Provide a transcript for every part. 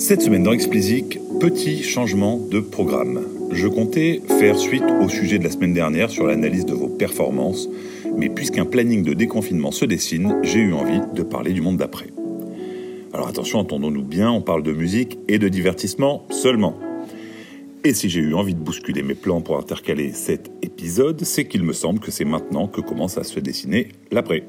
Cette semaine dans Explicit, petit changement de programme. Je comptais faire suite au sujet de la semaine dernière sur l'analyse de vos performances, mais puisqu'un planning de déconfinement se dessine, j'ai eu envie de parler du monde d'après. Alors attention, entendons-nous bien, on parle de musique et de divertissement seulement. Et si j'ai eu envie de bousculer mes plans pour intercaler cet épisode, c'est qu'il me semble que c'est maintenant que commence à se dessiner l'après.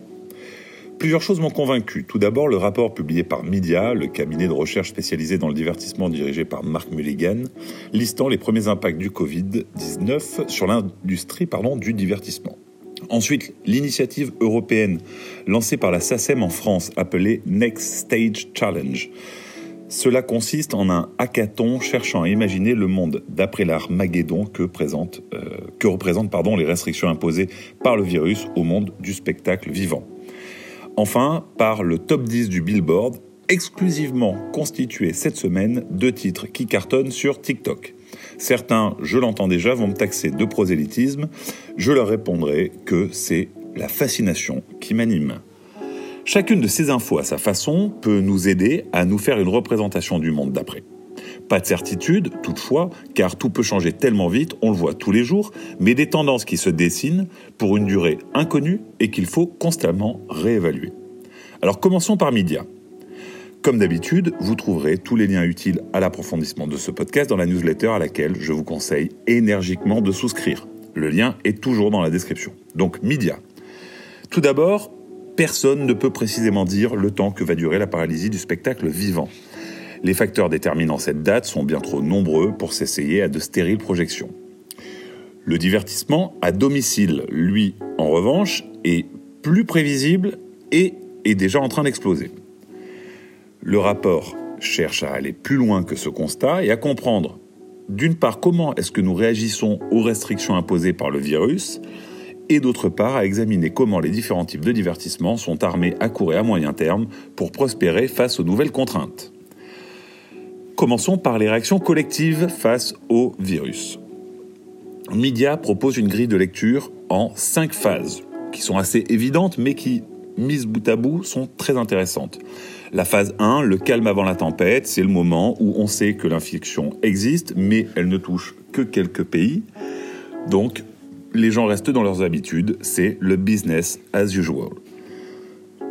Plusieurs choses m'ont convaincu. Tout d'abord, le rapport publié par Media, le cabinet de recherche spécialisé dans le divertissement dirigé par Mark Mulligan, listant les premiers impacts du Covid-19 sur l'industrie du divertissement. Ensuite, l'initiative européenne lancée par la SACEM en France, appelée Next Stage Challenge. Cela consiste en un hackathon cherchant à imaginer le monde d'après l'Armageddon que, euh, que représentent pardon, les restrictions imposées par le virus au monde du spectacle vivant. Enfin, par le top 10 du Billboard, exclusivement constitué cette semaine de titres qui cartonnent sur TikTok. Certains, je l'entends déjà, vont me taxer de prosélytisme. Je leur répondrai que c'est la fascination qui m'anime. Chacune de ces infos à sa façon peut nous aider à nous faire une représentation du monde d'après. Pas de certitude, toutefois, car tout peut changer tellement vite, on le voit tous les jours, mais des tendances qui se dessinent pour une durée inconnue et qu'il faut constamment réévaluer. Alors commençons par Media. Comme d'habitude, vous trouverez tous les liens utiles à l'approfondissement de ce podcast dans la newsletter à laquelle je vous conseille énergiquement de souscrire. Le lien est toujours dans la description. Donc, Media. Tout d'abord, personne ne peut précisément dire le temps que va durer la paralysie du spectacle vivant. Les facteurs déterminant cette date sont bien trop nombreux pour s'essayer à de stériles projections. Le divertissement à domicile, lui, en revanche, est plus prévisible et est déjà en train d'exploser. Le rapport cherche à aller plus loin que ce constat et à comprendre, d'une part, comment est-ce que nous réagissons aux restrictions imposées par le virus, et d'autre part, à examiner comment les différents types de divertissement sont armés à court et à moyen terme pour prospérer face aux nouvelles contraintes. Commençons par les réactions collectives face au virus. Media propose une grille de lecture en cinq phases, qui sont assez évidentes, mais qui, mises bout à bout, sont très intéressantes. La phase 1, le calme avant la tempête, c'est le moment où on sait que l'infection existe, mais elle ne touche que quelques pays. Donc, les gens restent dans leurs habitudes, c'est le business as usual.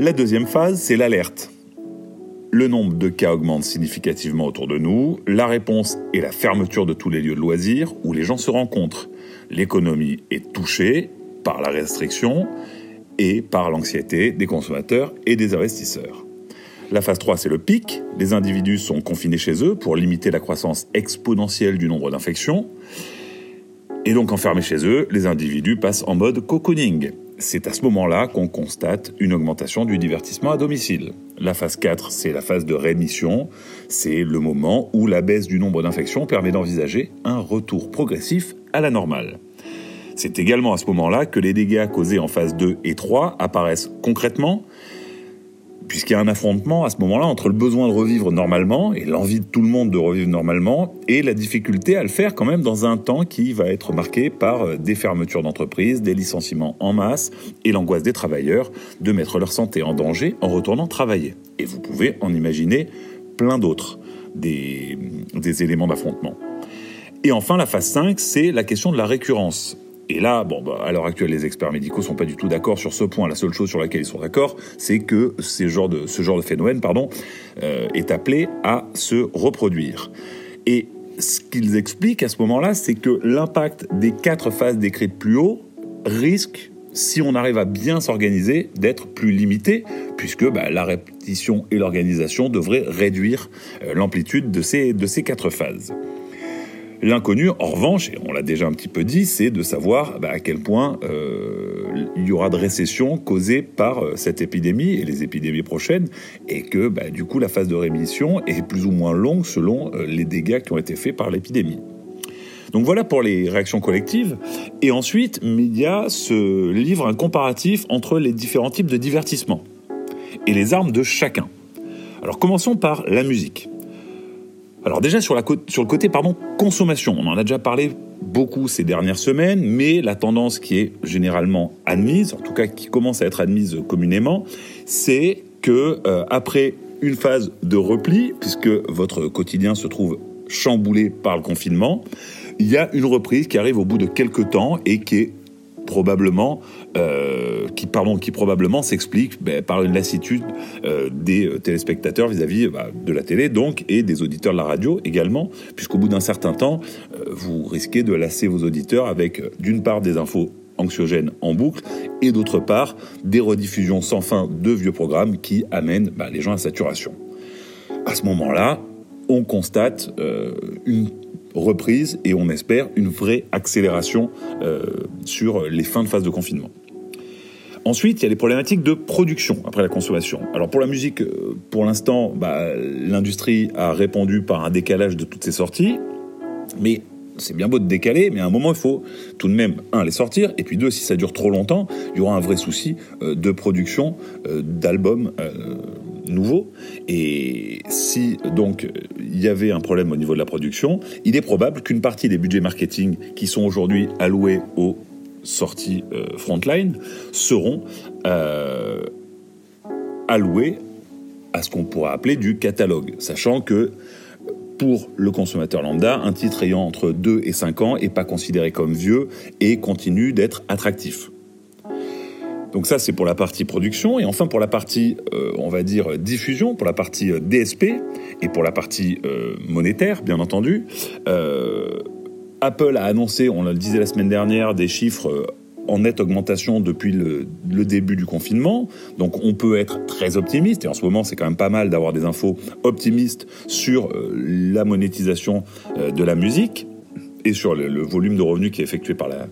La deuxième phase, c'est l'alerte le nombre de cas augmente significativement autour de nous, la réponse est la fermeture de tous les lieux de loisirs où les gens se rencontrent. L'économie est touchée par la restriction et par l'anxiété des consommateurs et des investisseurs. La phase 3, c'est le pic. Les individus sont confinés chez eux pour limiter la croissance exponentielle du nombre d'infections. Et donc enfermés chez eux, les individus passent en mode cocooning. C'est à ce moment-là qu'on constate une augmentation du divertissement à domicile. La phase 4, c'est la phase de rémission. C'est le moment où la baisse du nombre d'infections permet d'envisager un retour progressif à la normale. C'est également à ce moment-là que les dégâts causés en phase 2 et 3 apparaissent concrètement puisqu'il y a un affrontement à ce moment-là entre le besoin de revivre normalement et l'envie de tout le monde de revivre normalement et la difficulté à le faire quand même dans un temps qui va être marqué par euh, des fermetures d'entreprises, des licenciements en masse et l'angoisse des travailleurs de mettre leur santé en danger en retournant travailler. Et vous pouvez en imaginer plein d'autres, des, éléments d'affrontement. Et enfin, la phase 5, c'est la question de la récurrence. Et là, bon, bah, à l'heure actuelle, les experts médicaux sont pas du tout d'accord sur ce point. La seule chose sur laquelle ils sont d'accord, c'est que ce genre de, phénomène euh, est appelé à se reproduire. Et ce qu'ils expliquent à ce moment-là, c'est que l'impact des quatre phases décrites plus haut risque, si on arrive à bien s'organiser, d'être plus limité, puisque bah, la répétition et l'organisation devraient réduire euh, l'amplitude de ces quatre phases. L'inconnu, en revanche, et on l'a déjà un petit peu dit, c'est de savoir bah, à quel point euh, il y aura de récession causée par euh, cette épidémie et les épidémies prochaines, et que bah, du coup la phase de rémission est plus ou moins longue selon euh, les dégâts qui ont été faits par l'épidémie. Donc voilà pour les réactions collectives. Et ensuite, Media se livre un comparatif entre les différents types de divertissement et les armes de chacun. Alors commençons par la musique. Alors déjà sur, le côté consommation, on en a déjà parlé beaucoup ces dernières semaines, mais la tendance qui est généralement admise, en tout cas qui commence à être admise communément, c'est que euh, après une phase de repli, puisque votre quotidien se trouve chamboulé par le confinement. Il y a une reprise qui arrive au bout de quelques temps et qui est probablement, euh, qui, pardon, qui probablement s'explique ben, par une lassitude euh, des euh, téléspectateurs vis-à-vis bah, de la télé, donc, et des auditeurs de la radio également, puisqu'au bout d'un certain temps, vous risquez de lasser vos auditeurs avec, d'une part, des infos anxiogènes en boucle, et d'autre part, des rediffusions sans fin de vieux programmes qui amènent bah, les gens à saturation. À ce moment-là, on constate une reprise et on espère une vraie accélération sur les fins de phase de confinement. Ensuite, il y a les problématiques de production après la consommation. Alors pour la musique, euh, pour l'instant, bah, l'industrie a répondu par un décalage de toutes ses sorties, mais c'est bien beau de décaler, mais à un moment, il faut tout de même, un, les sortir, et puis deux, si ça dure trop longtemps, il y aura un vrai souci euh, de production d'albums nouveau. Et si donc il y avait un problème au niveau de la production, il est probable qu'une partie des budgets marketing qui sont aujourd'hui alloués aux sorties euh, frontline seront euh, alloués à ce qu'on pourrait appeler du catalogue, sachant que pour le consommateur lambda, un titre ayant entre 2 et 5 ans n'est pas considéré comme vieux et continue d'être attractif. Donc ça, c'est pour la partie production. Et enfin, pour la partie, euh, on va dire, diffusion, pour la partie euh, DSP et pour la partie monétaire, bien entendu, Apple a annoncé, on le disait la semaine dernière, des chiffres en nette augmentation depuis le, début du confinement. Donc on peut être très optimiste, et en ce moment c'est quand même pas mal d'avoir des infos optimistes sur la monétisation de la musique et sur le, le, volume de revenus qui est effectué par la,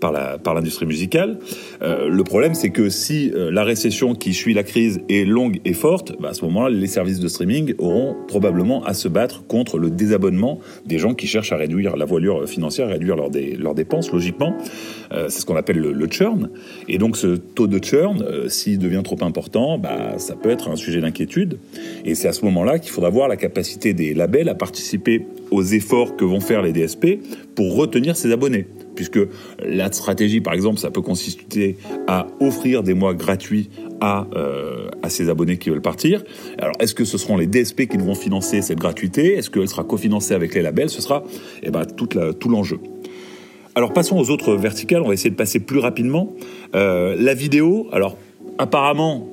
par la par l'industrie musicale. Euh, le problème, c'est que si euh, la récession qui suit la crise est longue et forte, bah, à ce moment-là, les services de streaming auront probablement à se battre contre le désabonnement des gens qui cherchent à réduire la voilure financière, à réduire leurs, dépenses, logiquement. Euh, c'est ce qu'on appelle le, churn. Et donc, ce taux de churn, s'il devient trop important, bah, ça peut être un sujet d'inquiétude. Et c'est à ce moment-là qu'il faudra voir la capacité des labels à participer aux efforts que vont faire les DSP pour retenir ses abonnés puisque la stratégie, par exemple, ça peut consister à offrir des mois gratuits à, euh, à ses abonnés qui veulent partir. Alors, est-ce que ce seront les DSP qui vont financer cette gratuité? Est-ce qu'elle sera cofinancée avec les labels? Ce sera eh ben, tout l'enjeu. Alors, passons aux autres verticales. On va essayer de passer plus rapidement. Euh, la vidéo, alors, apparemment,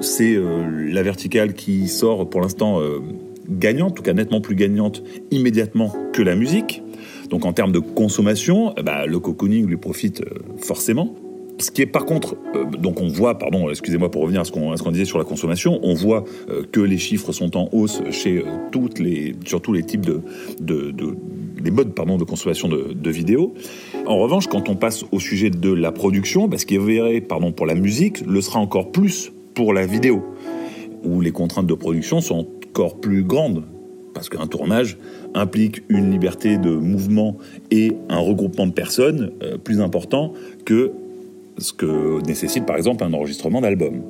c'est euh, la verticale qui sort pour l'instant gagnante, en tout cas nettement plus gagnante immédiatement que la musique. Donc en termes de consommation, bah, le cocooning lui profite euh, forcément. Ce qui est par contre, euh, donc on voit, pardon, excusez-moi pour revenir à ce qu'on disait sur la consommation, on voit euh, que les chiffres sont en hausse chez toutes les, sur tous les types de, de, les modes pardon, de consommation de, de, vidéos. En revanche, quand on passe au sujet de la production, bah, ce qui est vrai pardon, pour la musique le sera encore plus pour la vidéo, où les contraintes de production sont encore plus grandes parce qu'un tournage implique une liberté de mouvement et un regroupement de personnes euh, plus important que ce que nécessite par exemple un enregistrement d'album.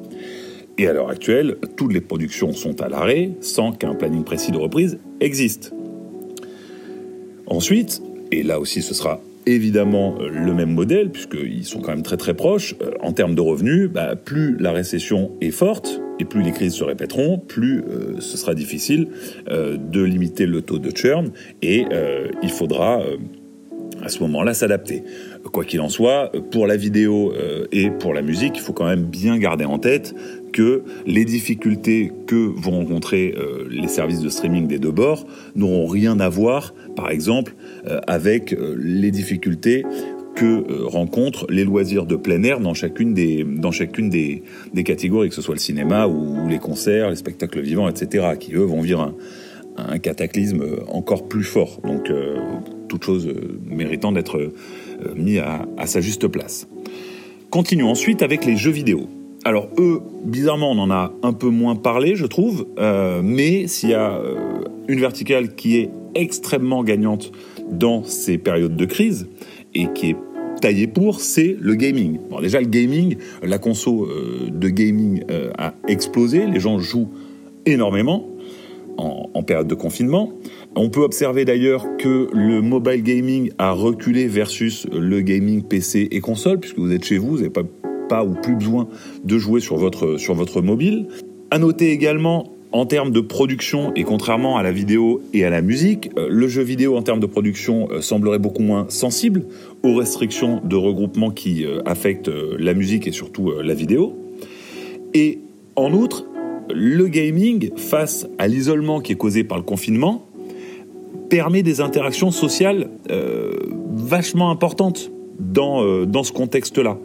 Et à l'heure actuelle, toutes les productions sont à l'arrêt sans qu'un planning précis de reprise existe. Ensuite, et là aussi ce sera évidemment euh, le même modèle, puisqu'ils sont quand même très très proches, euh, en termes de revenus, bah, plus la récession est forte, et plus les crises se répéteront, plus euh, ce sera difficile de limiter le taux de churn, et il faudra à ce moment-là s'adapter. Quoi qu'il en soit, pour la vidéo et pour la musique, il faut quand même bien garder en tête que les difficultés que vont rencontrer les services de streaming des deux bords n'auront rien à voir, par exemple, avec les difficultés que euh, rencontrent les loisirs de plein air dans chacune des, dans chacune des, des catégories, que ce soit le cinéma ou, les concerts, les spectacles vivants, etc., qui eux vont vivre un, cataclysme encore plus fort. Donc, euh, toute chose euh, méritant d'être euh, mis à sa juste place. Continuons ensuite avec les jeux vidéo. Alors eux, bizarrement, on en a un peu moins parlé, je trouve, euh, mais s'il y a euh, une verticale qui est extrêmement gagnante dans ces périodes de crise, et qui est taillé pour, c'est le gaming. Bon, déjà, le gaming, la conso euh, de gaming euh, a explosé, les gens jouent énormément en, en, période de confinement. On peut observer d'ailleurs que le mobile gaming a reculé versus le gaming PC et console, puisque vous êtes chez vous, vous n'avez pas, ou plus besoin de jouer sur votre, sur votre mobile. À noter également En termes de production, et contrairement à la vidéo et à la musique, euh, le jeu vidéo en termes de production euh, semblerait beaucoup moins sensible aux restrictions de regroupement qui euh, affectent la musique et surtout la vidéo. Et en outre, le gaming, face à l'isolement qui est causé par le confinement, permet des interactions sociales vachement importantes dans, dans ce contexte-là.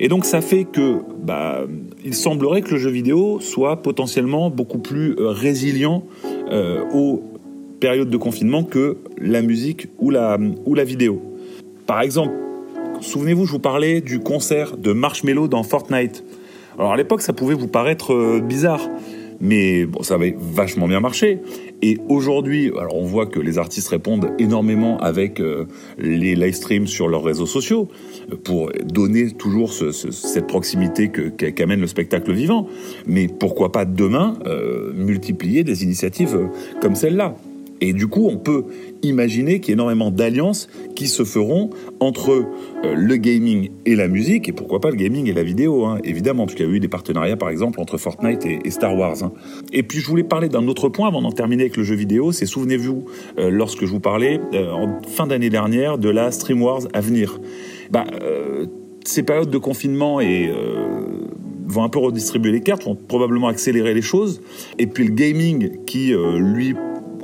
Et donc ça fait que bah, il semblerait que le jeu vidéo soit potentiellement beaucoup plus euh, résilient euh, aux périodes de confinement que la musique ou la, ou la vidéo. Par exemple, souvenez-vous, je vous parlais du concert de Marshmello dans Fortnite. Alors à l'époque, ça pouvait vous paraître euh, bizarre, mais bon, ça avait vachement bien marché. Et aujourd'hui, alors on voit que les artistes répondent énormément avec euh, les live streams sur leurs réseaux sociaux euh, pour donner toujours cette proximité qu'amène le spectacle vivant. Mais pourquoi pas demain euh, multiplier des initiatives comme celle-là? Et du coup, on peut imaginer qu'il y a énormément d'alliances qui se feront entre euh, le gaming et la musique, et pourquoi pas le gaming et la vidéo, hein, évidemment, parce qu'il y a eu des partenariats, par exemple, entre Fortnite et, Star Wars. Hein. Et puis, je voulais parler d'un autre point avant d'en terminer avec le jeu vidéo, c'est souvenez-vous, euh, lorsque je vous parlais, euh, en fin d'année dernière, de la Stream Wars à venir. Bah, ces périodes de confinement vont un peu redistribuer les cartes, vont probablement accélérer les choses. Et puis le gaming qui, lui,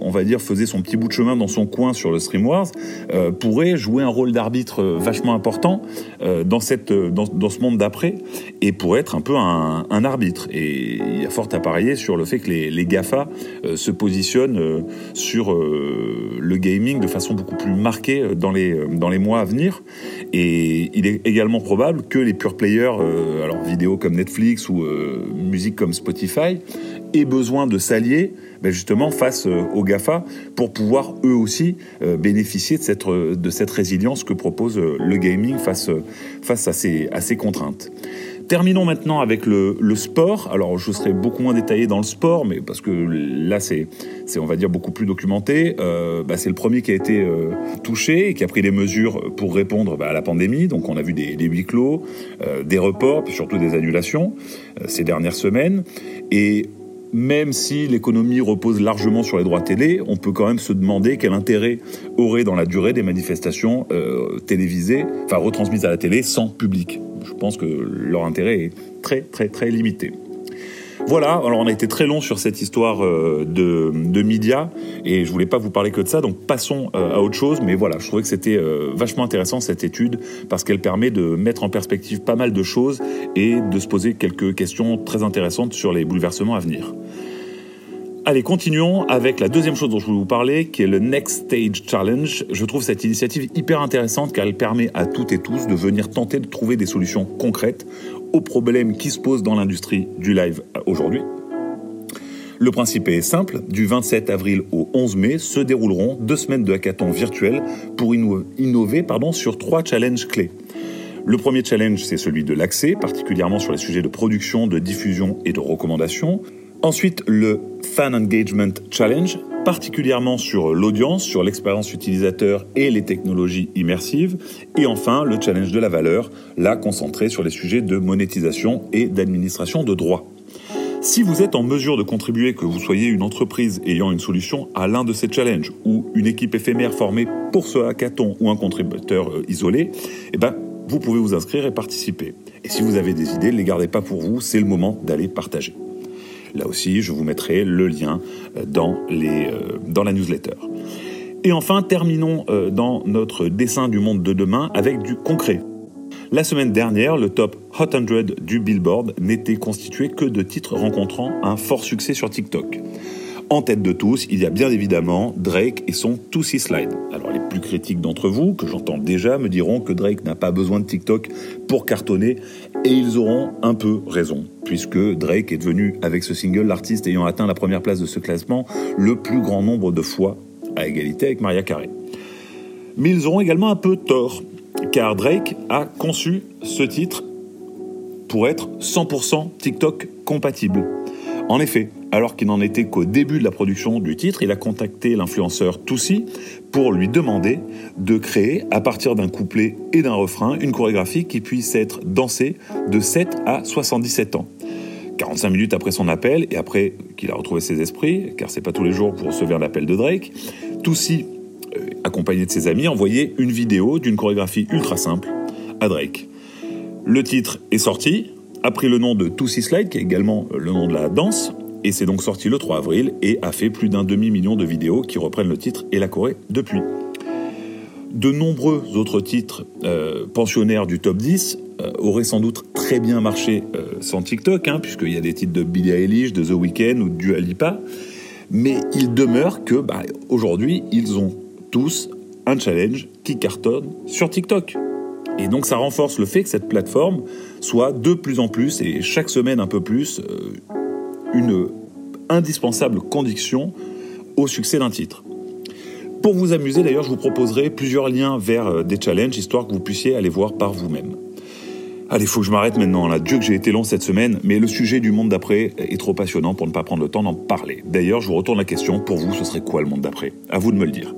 on va dire, faisait son petit bout de chemin dans son coin sur le Stream Wars, euh, pourrait jouer un rôle d'arbitre euh, vachement important euh, dans, cette, dans, ce monde d'après et pourrait être un peu un, arbitre. Et il y a fort à parier sur le fait que les, les GAFA se positionnent sur le gaming de façon beaucoup plus marquée dans les, dans les mois à venir. Et il est également probable que les pure players, alors vidéo comme Netflix ou musique comme Spotify, aient besoin de s'allier ben justement face euh, aux GAFA pour pouvoir eux aussi euh, bénéficier de cette, euh, de cette résilience que propose le gaming face, face à, ces, à ces contraintes. Terminons maintenant avec le, le, sport. Alors, je serai beaucoup moins détaillé dans le sport, mais parce que là, c'est, on va dire, beaucoup plus documenté. Bah, c'est le premier qui a été touché et qui a pris des mesures pour répondre bah, à la pandémie. Donc, on a vu des, des huis clos, des reports, puis surtout des annulations ces dernières semaines. Et même si l'économie repose largement sur les droits télé, on peut quand même se demander quel intérêt aurait dans la durée des manifestations euh, télévisées, enfin retransmises à la télé sans public. Je pense que leur intérêt est très très très limité. Voilà, alors on a été très long sur cette histoire euh, de, de médias et je voulais pas vous parler que de ça, donc passons euh, à autre chose. Mais voilà, je trouvais que c'était euh, vachement intéressant cette étude parce qu'elle permet de mettre en perspective pas mal de choses et de se poser quelques questions très intéressantes sur les bouleversements à venir. Allez, continuons avec la deuxième chose dont je voulais vous parler, qui est le Next Stage Challenge. Je trouve cette initiative hyper intéressante car elle permet à toutes et tous de venir tenter de trouver des solutions concrètes aux problèmes qui se posent dans l'industrie du live aujourd'hui. Le principe est simple, du 27 avril au 11 mai se dérouleront deux semaines de hackathon virtuel pour innover pardon, sur trois challenges clés. Le premier challenge, c'est celui de l'accès, particulièrement sur les sujets de production, de diffusion et de recommandation. Ensuite, le Fan Engagement Challenge, particulièrement sur l'audience, sur l'expérience utilisateur et les technologies immersives. Et enfin, le challenge de la valeur, là concentré sur les sujets de monétisation et d'administration de droits. Si vous êtes en mesure de contribuer, que vous soyez une entreprise ayant une solution à l'un de ces challenges ou une équipe éphémère formée pour ce hackathon ou un contributeur euh, isolé, eh ben, vous pouvez vous inscrire et participer. Et si vous avez des idées, ne les gardez pas pour vous, c'est le moment d'aller partager. Là aussi, je vous mettrai le lien euh, euh, dans la newsletter. Et enfin, terminons euh, dans notre dessin du monde de demain avec du concret. La semaine dernière, le top Hot 100 du Billboard n'était constitué que de titres rencontrant un fort succès sur TikTok. En tête de tous, il y a bien évidemment Drake et son Tootsie Slide. Alors les plus critiques d'entre vous, que j'entends déjà, me diront que Drake n'a pas besoin de TikTok pour cartonner, et ils auront un peu raison, puisque Drake est devenu, avec ce single, l'artiste ayant atteint la première place de ce classement le plus grand nombre de fois, à égalité avec Maria Carey. Mais ils auront également un peu tort, car Drake a conçu ce titre pour être 100% TikTok compatible. En effet, alors qu'il n'en était qu'au début de la production du titre, il a contacté l'influenceur Toussi pour lui demander de créer, à partir d'un couplet et d'un refrain, une chorégraphie qui puisse être dansée de 7 à 77 ans. 45 minutes après son appel et après qu'il a retrouvé ses esprits, car c'est pas tous les jours que vous recevez un appel de Drake, Toussi, euh, accompagné de ses amis, a envoyé une vidéo d'une chorégraphie ultra simple à Drake. Le titre est sorti, a pris le nom de Toussi Slide, qui est également le nom de la danse, et c'est donc sorti le 3 avril et a fait plus d'un demi-million de vidéos qui reprennent le titre et la Corée depuis. De nombreux autres titres euh, pensionnaires du top 10 euh, auraient sans doute très bien marché euh, sans TikTok, hein, puisqu'il y a des titres de Billie Eilish, de The Weeknd ou de Dua Lipa, mais il demeure que bah, aujourd'hui ils ont tous un challenge qui cartonne sur TikTok. Et donc ça renforce le fait que cette plateforme soit de plus en plus, et chaque semaine un peu plus, une indispensable condition au succès d'un titre. Pour vous amuser d'ailleurs, je vous proposerai plusieurs liens vers euh, des challenges, histoire que vous puissiez aller voir par vous-même. Allez, faut que je m'arrête maintenant. Là. Dieu que j'ai été long cette semaine, mais le sujet du monde d'après est trop passionnant pour ne pas prendre le temps d'en parler. D'ailleurs, je vous retourne la question. Pour vous, ce serait quoi le monde d'après? À vous de me le dire.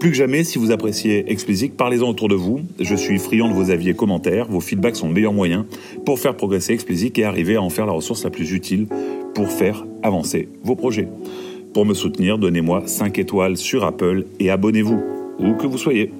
Plus que jamais, si vous appréciez Explicit, parlez-en autour de vous. Je suis friand de vos avis et commentaires. Vos feedbacks sont le meilleur moyen pour faire progresser Explicit et arriver à en faire la ressource la plus utile pour faire avancer vos projets. Pour me soutenir, donnez-moi 5 étoiles sur Apple et abonnez-vous, où que vous soyez.